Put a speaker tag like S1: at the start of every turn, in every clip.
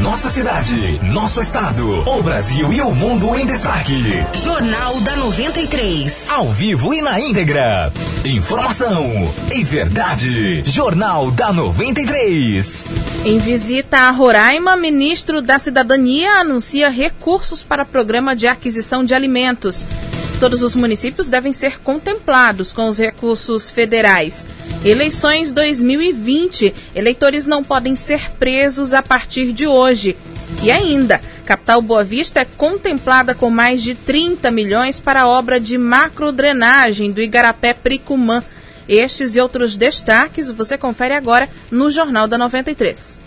S1: Nossa cidade, nosso estado, o Brasil e o mundo em destaque.
S2: Jornal da 93.
S1: Ao vivo e na íntegra. Informação e verdade. Jornal da 93.
S3: Em visita a Roraima, ministro da Cidadania anuncia recursos para programa de aquisição de alimentos. Todos os municípios devem ser contemplados com os recursos federais. Eleições 2020. Eleitores não podem ser presos a partir de hoje. E ainda, capital Boa Vista é contemplada com mais de 30 milhões para a obra de macrodrenagem do Igarapé Pricumã. Estes e outros destaques você confere agora no Jornal da 93.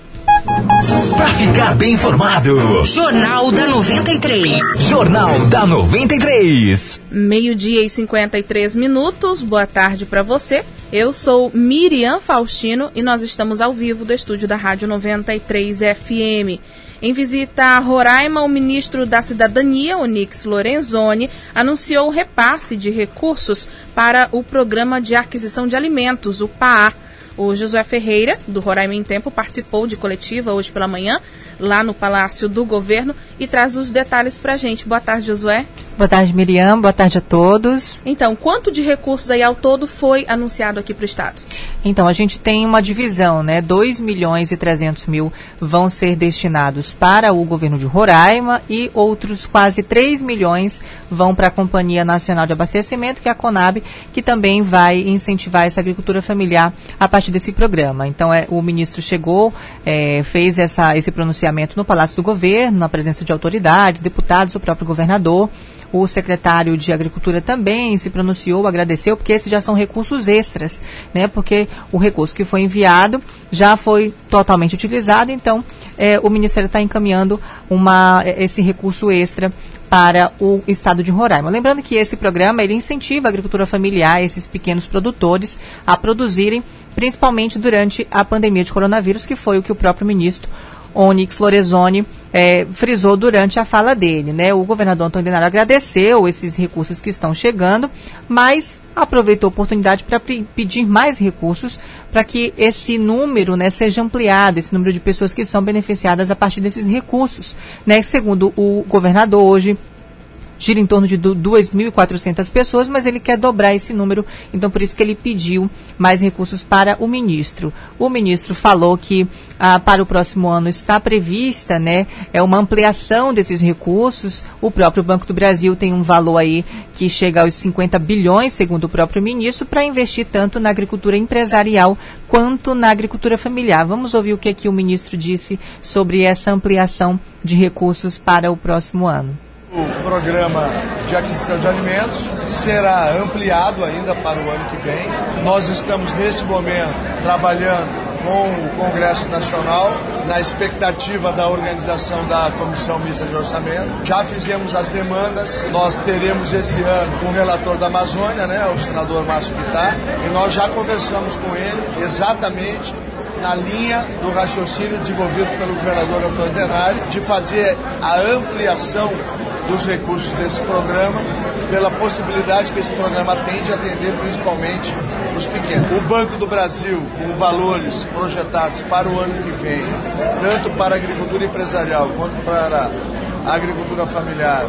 S1: Para ficar bem informado.
S2: Jornal da 93.
S1: Jornal da 93.
S3: Meio-dia e 53 minutos. Boa tarde para você. Eu sou Miriam Faustino e nós estamos ao vivo do estúdio da Rádio 93 FM. Em visita a Roraima, o ministro da Cidadania, Onix Lorenzoni, anunciou o repasse de recursos para o Programa de Aquisição de Alimentos, o PAA. O Josué Ferreira, do Roraima em Tempo, participou de coletiva hoje pela manhã, lá no Palácio do Governo, e traz os detalhes para a gente. Boa tarde, Josué.
S4: Boa tarde, Miriam. Boa tarde a todos.
S3: Então, quanto de recursos aí ao todo foi anunciado aqui para o Estado?
S4: Então, a gente tem uma divisão, né? 2 milhões e 300 mil vão ser destinados para o governo de Roraima e outros quase 3 milhões vão para a Companhia Nacional de Abastecimento, que é a CONAB, que também vai incentivar essa agricultura familiar a partir desse programa. Então, é, o ministro chegou, é, fez essa, esse pronunciamento no Palácio do Governo, na presença de autoridades, deputados, o próprio governador. O secretário de Agricultura também se pronunciou, agradeceu, porque esses já são recursos extras, né? Porque o recurso que foi enviado já foi totalmente utilizado, então é, o Ministério está encaminhando uma, esse recurso extra para o estado de Roraima. Lembrando que esse programa ele incentiva a agricultura familiar, esses pequenos produtores, a produzirem, principalmente durante a pandemia de coronavírus, que foi o que o próprio ministro Onyx Lorenzoni é, frisou durante a fala dele. Né? O governador Antônio Denário agradeceu esses recursos que estão chegando, mas aproveitou a oportunidade para pedir mais recursos para que esse número né, seja ampliado, esse número de pessoas que são beneficiadas a partir desses recursos. Né? Segundo o governador hoje, gira em torno de 2.400 pessoas, mas ele quer dobrar esse número, então por isso que ele pediu mais recursos para o ministro. O ministro falou que ah, para o próximo ano está prevista, né, é uma ampliação desses recursos. O próprio Banco do Brasil tem um valor aí que chega aos 50 bilhões, segundo o próprio ministro, para investir tanto na agricultura empresarial quanto na agricultura familiar. Vamos ouvir o que aqui o ministro disse sobre essa ampliação de recursos para o próximo ano.
S5: Programa de aquisição de alimentos será ampliado ainda para o ano que vem. Nós estamos nesse momento trabalhando com o Congresso Nacional na expectativa da organização da Comissão Mista de Orçamento. Já fizemos as demandas, nós teremos esse ano um relator da Amazônia, né, o senador Márcio Pitar, e nós já conversamos com ele exatamente na linha do raciocínio desenvolvido pelo governador Antônio Denário de fazer a ampliação dos recursos desse programa, pela possibilidade que esse programa tem de atender principalmente os pequenos. O Banco do Brasil, com valores projetados para o ano que vem, tanto para a agricultura empresarial quanto para a agricultura familiar,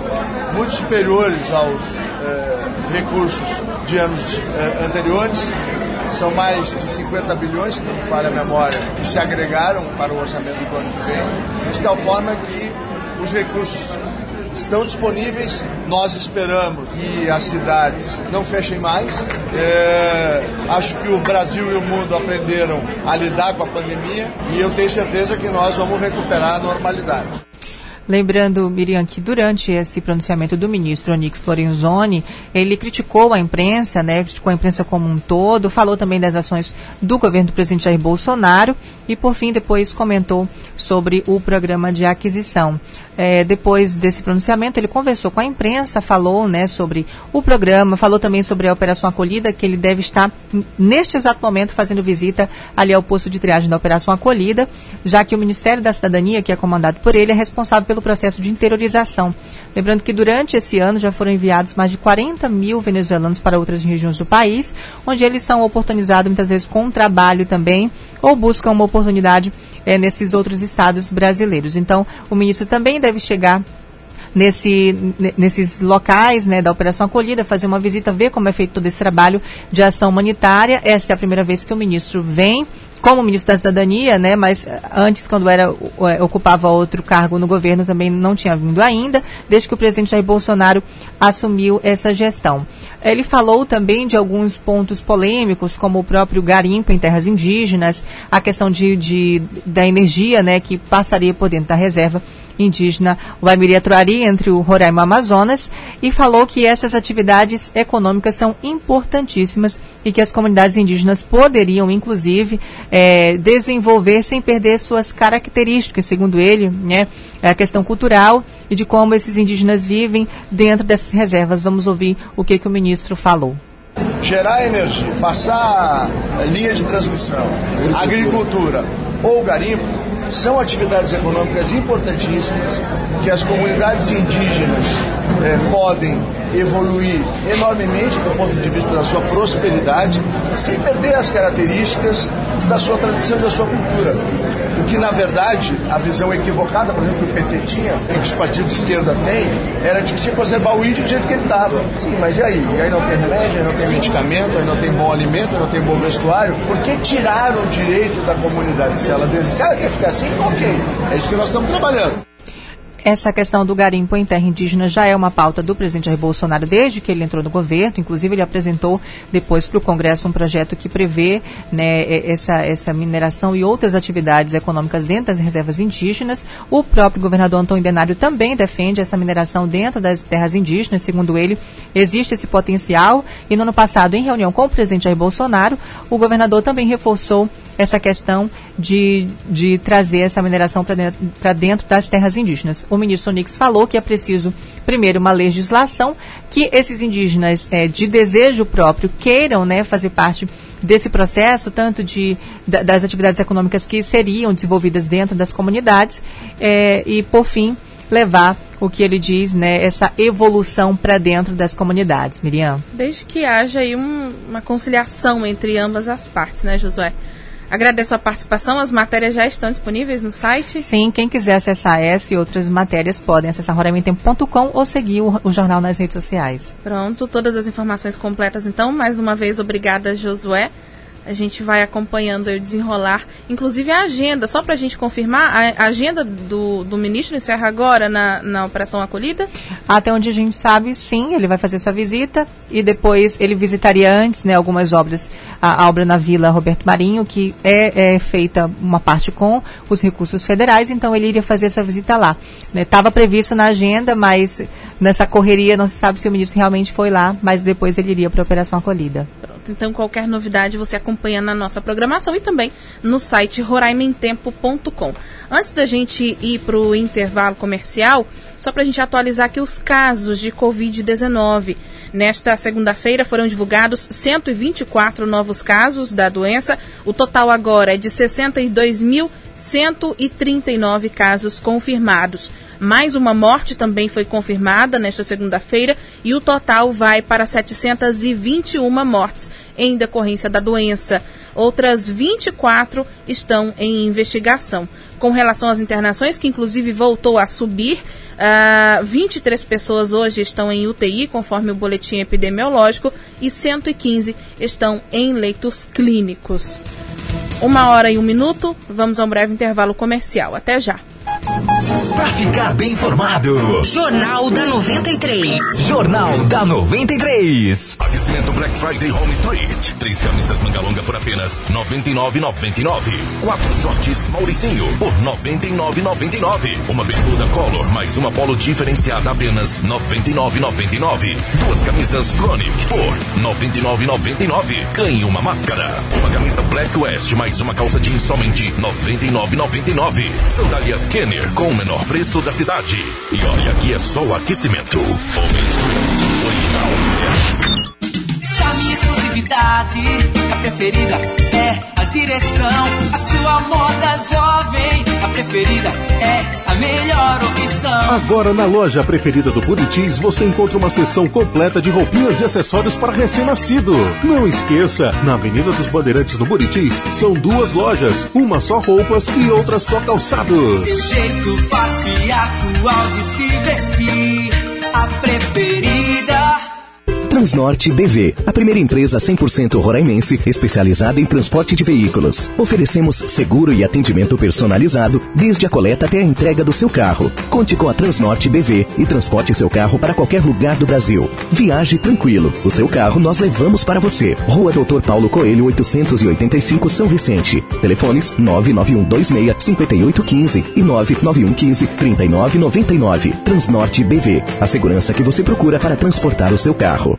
S5: muito superiores aos eh, recursos de anos eh, anteriores, são mais de 50 bilhões, se não me falha a memória, que se agregaram para o orçamento do ano que vem, de tal forma que os recursos estão disponíveis. Nós esperamos que as cidades não fechem mais. É, acho que o Brasil e o mundo aprenderam a lidar com a pandemia e eu tenho certeza que nós vamos recuperar a normalidade.
S4: Lembrando, Miriam, que durante esse pronunciamento do ministro Onix Lorenzoni, ele criticou a imprensa, né, criticou a imprensa como um todo, falou também das ações do governo do presidente Jair Bolsonaro e, por fim, depois comentou sobre o programa de aquisição. É, depois desse pronunciamento, ele conversou com a imprensa, falou né, sobre o programa, falou também sobre a Operação Acolhida, que ele deve estar, neste exato momento, fazendo visita ali ao posto de triagem da Operação Acolhida, já que o Ministério da Cidadania, que é comandado por ele, é responsável pelo processo de interiorização. Lembrando que durante esse ano já foram enviados mais de 40 mil venezuelanos para outras regiões do país, onde eles são oportunizados muitas vezes com trabalho também, ou buscam uma oportunidade é, nesses outros estados brasileiros. Então, o ministro também deve chegar nesse, nesses locais né, da Operação Acolhida, fazer uma visita, ver como é feito todo esse trabalho de ação humanitária. Esta é a primeira vez que o ministro vem como ministro da Cidadania, né, mas eh, antes, quando era, eh, ocupava outro cargo no governo, também não tinha vindo ainda, desde que o presidente Jair Bolsonaro assumiu essa gestão. Ele falou também de alguns pontos polêmicos, como o próprio garimpo em terras indígenas, a questão de, de da energia, né, que passaria por dentro da reserva indígena Waimiri Atuari, entre o Roraima Amazonas, e falou que essas atividades econômicas são importantíssimas e que as comunidades indígenas poderiam, inclusive, é, desenvolver sem perder suas características, segundo ele, né, é a questão cultural e de como esses indígenas vivem dentro dessas reservas. Vamos ouvir o que, que o ministro falou
S5: gerar energia, passar linha de transmissão, agricultura ou garimpo, são atividades econômicas importantíssimas que as comunidades indígenas eh, podem evoluir enormemente do ponto de vista da sua prosperidade, sem perder as características da sua tradição e da sua cultura. Que, na verdade, a visão equivocada, por exemplo, que o PT tinha, e que os partidos de esquerda têm, era de que tinha que conservar o índio do jeito que ele estava. Sim, mas e aí? E aí não tem remédio, aí não tem medicamento, aí não tem bom alimento, aí não tem bom vestuário. Por que tiraram o direito da comunidade? Se ela, se ela quer ficar assim, ok. É isso que nós estamos trabalhando.
S4: Essa questão do garimpo em terra indígena já é uma pauta do presidente Jair Bolsonaro desde que ele entrou no governo. Inclusive, ele apresentou depois para o Congresso um projeto que prevê né, essa, essa mineração e outras atividades econômicas dentro das reservas indígenas. O próprio governador Antônio Denário também defende essa mineração dentro das terras indígenas. Segundo ele, existe esse potencial. E no ano passado, em reunião com o presidente Jair Bolsonaro, o governador também reforçou essa questão de, de trazer essa mineração para dentro, dentro das terras indígenas. O ministro Onix falou que é preciso, primeiro, uma legislação que esses indígenas é, de desejo próprio queiram né, fazer parte desse processo, tanto de, das atividades econômicas que seriam desenvolvidas dentro das comunidades, é, e, por fim, levar o que ele diz, né, essa evolução para dentro das comunidades. Miriam?
S3: Desde que haja aí um, uma conciliação entre ambas as partes, né, Josué? Agradeço a participação. As matérias já estão disponíveis no site?
S4: Sim, quem quiser acessar essa e outras matérias podem acessar roraimentempo.com ou seguir o, o, jornal nas redes sociais.
S3: Pronto, todas as informações completas então. Mais uma vez, obrigada, Josué. A gente vai acompanhando o desenrolar, inclusive a agenda, só para a gente confirmar, a agenda do, do ministro encerra agora na, na Operação Acolhida?
S4: Até onde a gente sabe, sim, ele vai fazer essa visita e depois ele visitaria antes né, algumas obras, a, a obra na Vila Roberto Marinho, que é, é, feita uma parte com os recursos federais, então ele iria fazer essa visita lá. Estava né, previsto na agenda, mas nessa correria não se sabe se o ministro realmente foi lá, mas depois ele iria para a Operação Acolhida.
S3: Então, qualquer novidade você acompanha na nossa programação e também no site roraimentempo.com. Antes da gente ir para o intervalo comercial, só para a gente atualizar aqui os casos de Covid-19. Nesta segunda-feira foram divulgados 124 novos casos da doença. O total agora é de 62.139 casos confirmados. Mais uma morte também foi confirmada nesta segunda-feira e o total vai para 721 mortes em decorrência da doença. Outras 24 estão em investigação. Com relação às internações, que inclusive voltou a subir, uh, ah, 23 pessoas hoje estão em UTI, conforme o boletim epidemiológico, e 115 estão em leitos clínicos. Uma hora e um minuto, vamos a um breve intervalo comercial. Até já!
S1: Para ficar bem informado.
S2: Jornal da 93.
S1: Jornal da 93.
S6: Aquecimento Black Friday Home Street. Três camisas manga longa por apenas 99,99. Quatro shorts Mauricinho por 99,99. Uma bermuda Color mais uma polo diferenciada apenas 99,99. Duas camisas Chronic por 99,99. Ganhe uma máscara. Uma camisa Black West mais uma calça jeans somente 99,99. Sandálias Kenner com o menor preço da cidade. E olha que é só o aquecimento. Homem Street, original.
S7: A preferida é a direção. A sua moda jovem, a preferida é a melhor opção.
S8: Agora na loja preferida do Buritis você encontra uma seção completa de roupinhas e acessórios para recém-nascido. Não esqueça, na Avenida dos Bandeirantes no Buritis são duas lojas, uma só roupas e outra só calçados.
S7: Jeito fácil e atual de se vestir, a preferida.
S9: Transnorte BV, a primeira empresa 100% roraimense especializada em transporte de veículos. Oferecemos seguro e atendimento personalizado desde a coleta até a entrega do seu carro. Conte com a Transnorte BV e transporte seu carro para qualquer lugar do Brasil. Viaje tranquilo. O seu carro nós levamos para você. Rua Doutor Paulo Coelho, 885 São Vicente. Telefones 99126 5815 e 99115 3999. Transnorte BV, a segurança que você procura para transportar o seu carro.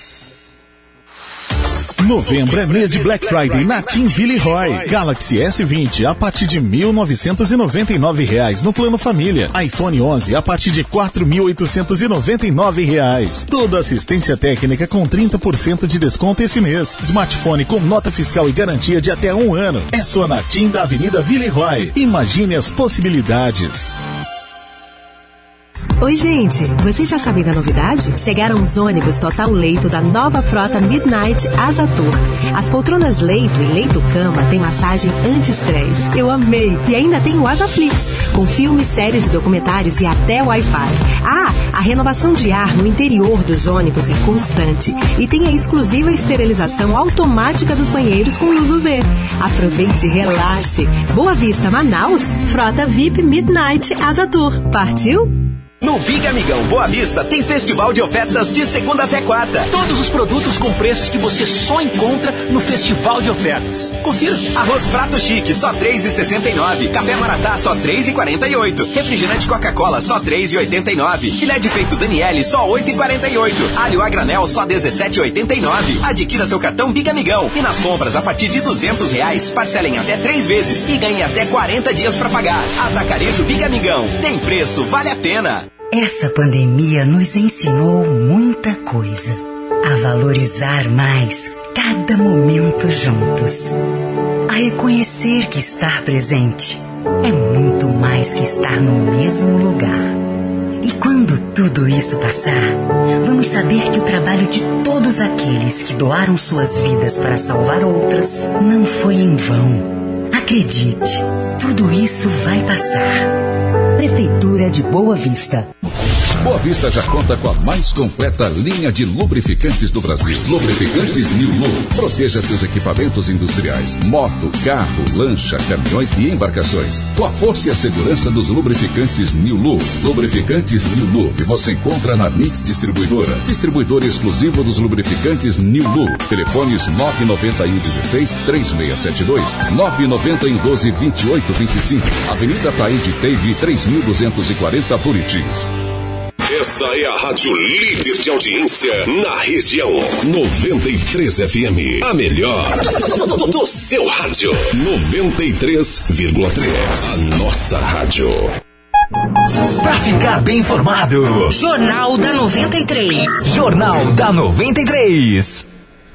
S10: Novembro é mês de Black Friday na Team Villeroy. Galaxy S20 a partir de 1.999 reais no plano família. iPhone 11 a partir de 4.899 reais. Toda assistência técnica com 30% de desconto esse mês. Smartphone com nota fiscal e garantia de até um ano. É só na Team da Avenida Villeroy. Imagine as possibilidades.
S11: Oi, gente! Vocês já sabem da novidade? Chegaram os ônibus total leito da nova frota Midnight Asa Tour. As poltronas leito e leito-cama têm massagem anti-estresse. Eu amei! E ainda tem o Asaflix, com filmes, séries e documentários e até Wi-Fi. Ah, a renovação de ar no interior dos ônibus é constante. E tem a exclusiva esterilização automática dos banheiros com luz UV. Aproveite e relaxe. Boa Vista, Manaus, frota VIP Midnight Asa Tour. Partiu?
S12: No Big Amigão Boa Vista tem festival de ofertas de segunda até quarta.
S13: Todos os produtos com preços que você só encontra no festival de ofertas. Confira.
S12: Arroz prato chique só 3,69. Café Maratá só 3,48. Refrigerante Coca-Cola só 3,89. Filé de peito Daniele só 8,48. Alho a granel só 17,89. Adquira seu cartão Big Amigão e nas compras a partir de 200 reais parcelem até três vezes e ganhe até 40 dias para pagar. Atacarejo Big Amigão. Tem preço, vale a pena.
S14: Essa pandemia nos ensinou muita coisa. A valorizar mais cada momento juntos. A reconhecer que estar presente é muito mais que estar no mesmo lugar. E quando tudo isso passar, vamos saber que o trabalho de todos aqueles que doaram suas vidas para salvar outras não foi em vão. Acredite, tudo isso vai passar. Prefeitura de Boa Vista.
S15: Boa Vista já conta com a mais completa linha de lubrificantes do Brasil. Lubrificantes New Lu. Proteja seus equipamentos industriais, moto, carro, lancha, caminhões e embarcações. Com a força e a segurança dos lubrificantes New Lu. Lubrificantes New Lu você encontra na Mix Distribuidora. Distribuidor exclusivo dos lubrificantes New Lu. Telefones 991 16 3672 991 12 28 25. Avenida Taíde Teve 3240 Buritis.
S6: Essa é a rádio líder de audiência na região. 93 FM. A melhor do seu rádio. 93,3. A nossa rádio.
S1: Para ficar bem informado.
S2: Jornal da 93.
S1: Jornal da 93.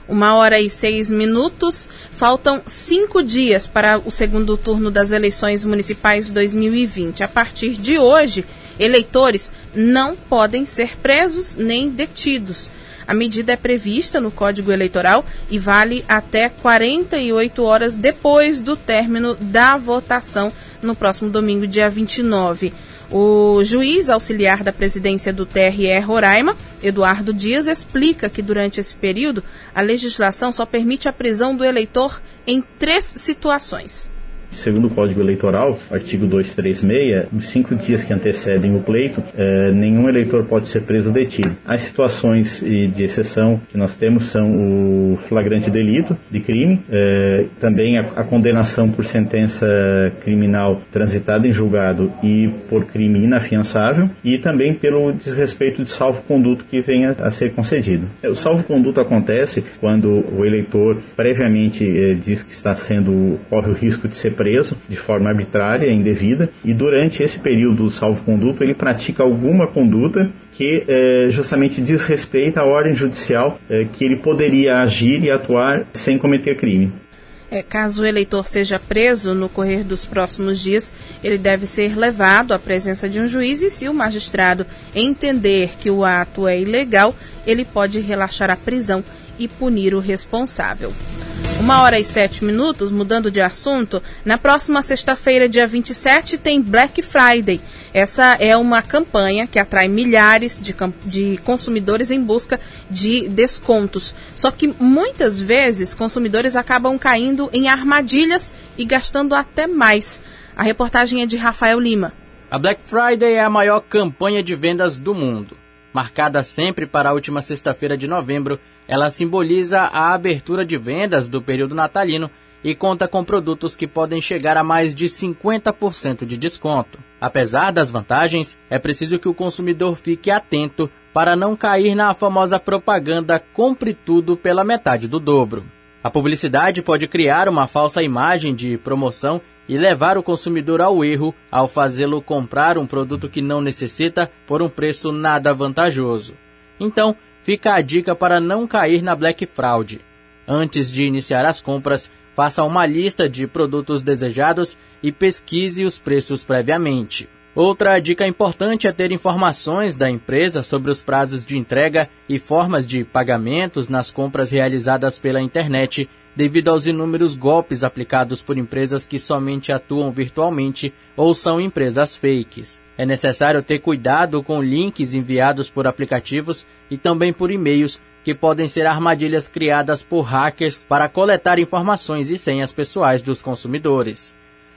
S3: Uma hora e seis minutos. Faltam cinco dias para o segundo turno das eleições municipais 2020. A partir de hoje, eleitores não podem ser presos nem detidos. A medida é prevista no Código Eleitoral e vale até 48 horas depois do término da votação no próximo domingo, dia 29. O juiz auxiliar da presidência do TRE Roraima, Eduardo Dias, explica que durante esse período a legislação só permite a prisão do eleitor em três situações
S16: Segundo o Código Eleitoral, artigo 236, nos cinco dias que antecedem o pleito, eh, nenhum eleitor pode ser preso ou detido. As situações de exceção que nós temos são o flagrante delito de crime, eh, também a, a, condenação por sentença criminal transitada em julgado e por crime inafiançável, e também pelo desrespeito de salvo-conduto que venha a ser concedido. O salvo-conduto acontece quando o eleitor previamente eh, diz que está sendo corre o risco de ser preso de forma arbitrária, indevida, e durante esse período do salvo-conduto ele pratica alguma conduta que eh, justamente desrespeita a ordem judicial eh, que ele poderia agir e atuar sem cometer crime.
S3: É, caso o eleitor seja preso no correr dos próximos dias, ele deve ser levado à presença de um juiz e, se o magistrado entender que o ato é ilegal, ele pode relaxar a prisão e punir o responsável. Uma hora e sete minutos, mudando de assunto, na próxima sexta-feira, dia 27, tem Black Friday. Essa é uma campanha que atrai milhares de, de consumidores em busca de descontos. Só que muitas vezes consumidores acabam caindo em armadilhas e gastando até mais. A reportagem é de Rafael Lima.
S17: A Black Friday é a maior campanha de vendas do mundo. Marcada sempre para a última sexta-feira de novembro, ela simboliza a abertura de vendas do período natalino e conta com produtos que podem chegar a mais de 50% de desconto. Apesar das vantagens, é preciso que o consumidor fique atento para não cair na famosa propaganda compre tudo pela metade do dobro. A publicidade pode criar uma falsa imagem de promoção e levar o consumidor ao erro ao fazê-lo comprar um produto que não necessita por um preço nada vantajoso. Então, fica a dica para não cair na Black Fraud. Antes de iniciar as compras, faça uma lista de produtos desejados e pesquise os preços previamente. Outra dica importante é ter informações da empresa sobre os prazos de entrega e formas de pagamentos nas compras realizadas pela internet, devido aos inúmeros golpes aplicados por empresas que somente atuam virtualmente ou são empresas fakes. É necessário ter cuidado com links enviados por aplicativos e também por e-mails que podem ser armadilhas criadas por hackers para coletar informações e senhas pessoais dos consumidores.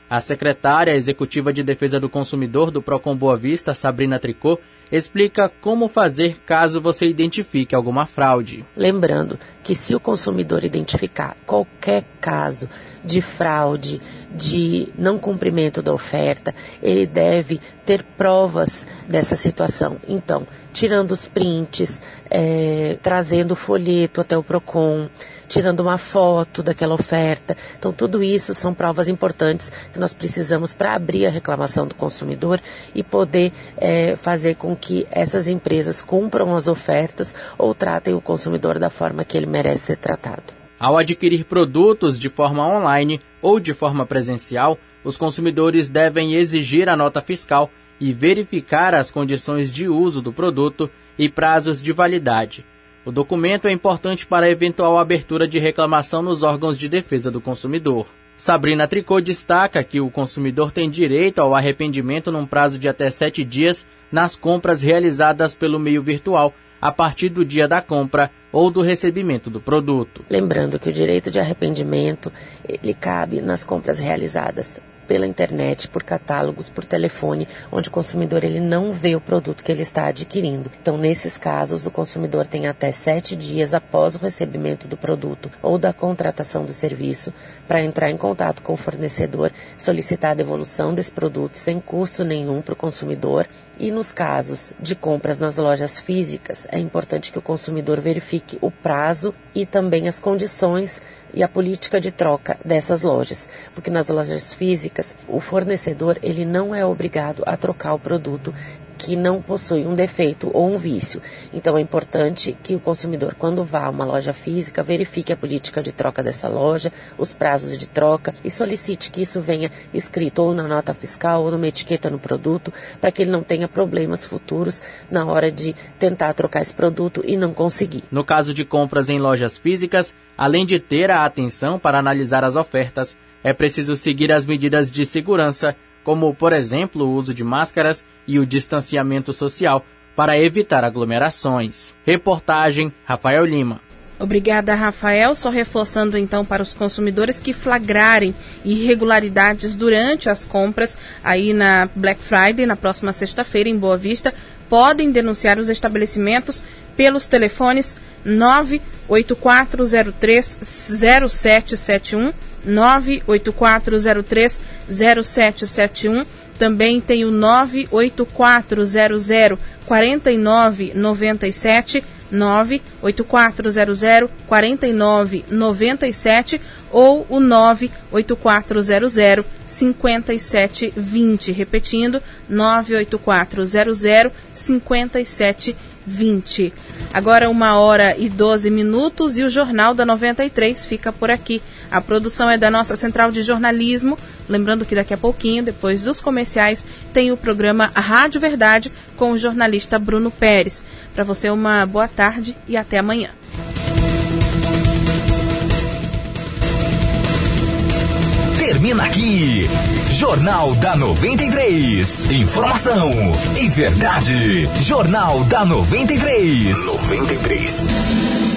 S17: A secretária executiva de Defesa do Consumidor do Procon Boa Vista, Sabrina Tricot, explica como fazer caso você identifique alguma fraude.
S18: Lembrando que se o consumidor identificar qualquer caso de fraude, de não cumprimento da oferta, ele deve ter provas dessa situação. Então, tirando os prints, é, trazendo o folheto até o PROCON, tirando uma foto daquela oferta. Então, tudo isso são provas importantes que nós precisamos para abrir a reclamação do consumidor e poder é, fazer com que essas empresas cumpram as ofertas ou tratem o consumidor da forma que ele merece ser tratado.
S17: Ao adquirir produtos de forma online ou de forma presencial, os consumidores devem exigir a nota fiscal e verificar as condições de uso do produto e prazos de validade. O documento é importante para a eventual abertura de reclamação nos órgãos de defesa do consumidor. Sabrina Tricot destaca que o consumidor tem direito ao arrependimento num prazo de até sete dias nas compras realizadas pelo meio virtual a partir do dia da compra ou do recebimento do produto.
S18: Lembrando que o direito de arrependimento ele cabe nas compras realizadas pela internet, por catálogos, por telefone, onde o consumidor ele não vê o produto que ele está adquirindo. Então, nesses casos, o consumidor tem até sete dias após o recebimento do produto ou da contratação do serviço para entrar em contato com o fornecedor, solicitar a devolução desse produto sem custo nenhum para o consumidor. E nos casos de compras nas lojas físicas, é importante que o consumidor verifique o prazo e também as condições e a política de troca dessas lojas, porque nas lojas físicas o fornecedor ele não é obrigado a trocar o produto que não possui um defeito ou um vício. Então é importante que o consumidor, quando vá a uma loja física, verifique a política de troca dessa loja, os prazos de troca e solicite que isso venha escrito ou na nota fiscal ou numa etiqueta no produto, para que ele não tenha problemas futuros na hora de tentar trocar esse produto e não conseguir.
S17: No caso de compras em lojas físicas, além de ter a atenção para analisar as ofertas, é preciso seguir as medidas de segurança como, por exemplo, o uso de máscaras e o distanciamento social para evitar aglomerações. Reportagem Rafael Lima.
S3: Obrigada, Rafael. Só reforçando então para os consumidores que flagrarem irregularidades durante as compras aí na Black Friday, na próxima sexta-feira, em Boa Vista, podem denunciar os estabelecimentos pelos telefones 984030771, 984030771 0771. Também tem o 98400 4997 98400 4997 ou o 98400 5720. Repetindo, 98400 5720. Agora uma hora e 12 minutos e o Jornal da 93 fica por aqui. A produção é da nossa central de jornalismo. Lembrando que daqui a pouquinho, depois dos comerciais, tem o programa Rádio Verdade com o jornalista Bruno Pérez. Para você, uma boa tarde e até amanhã.
S1: Termina aqui. Jornal da 93. Informação e verdade. Jornal da 93. 93.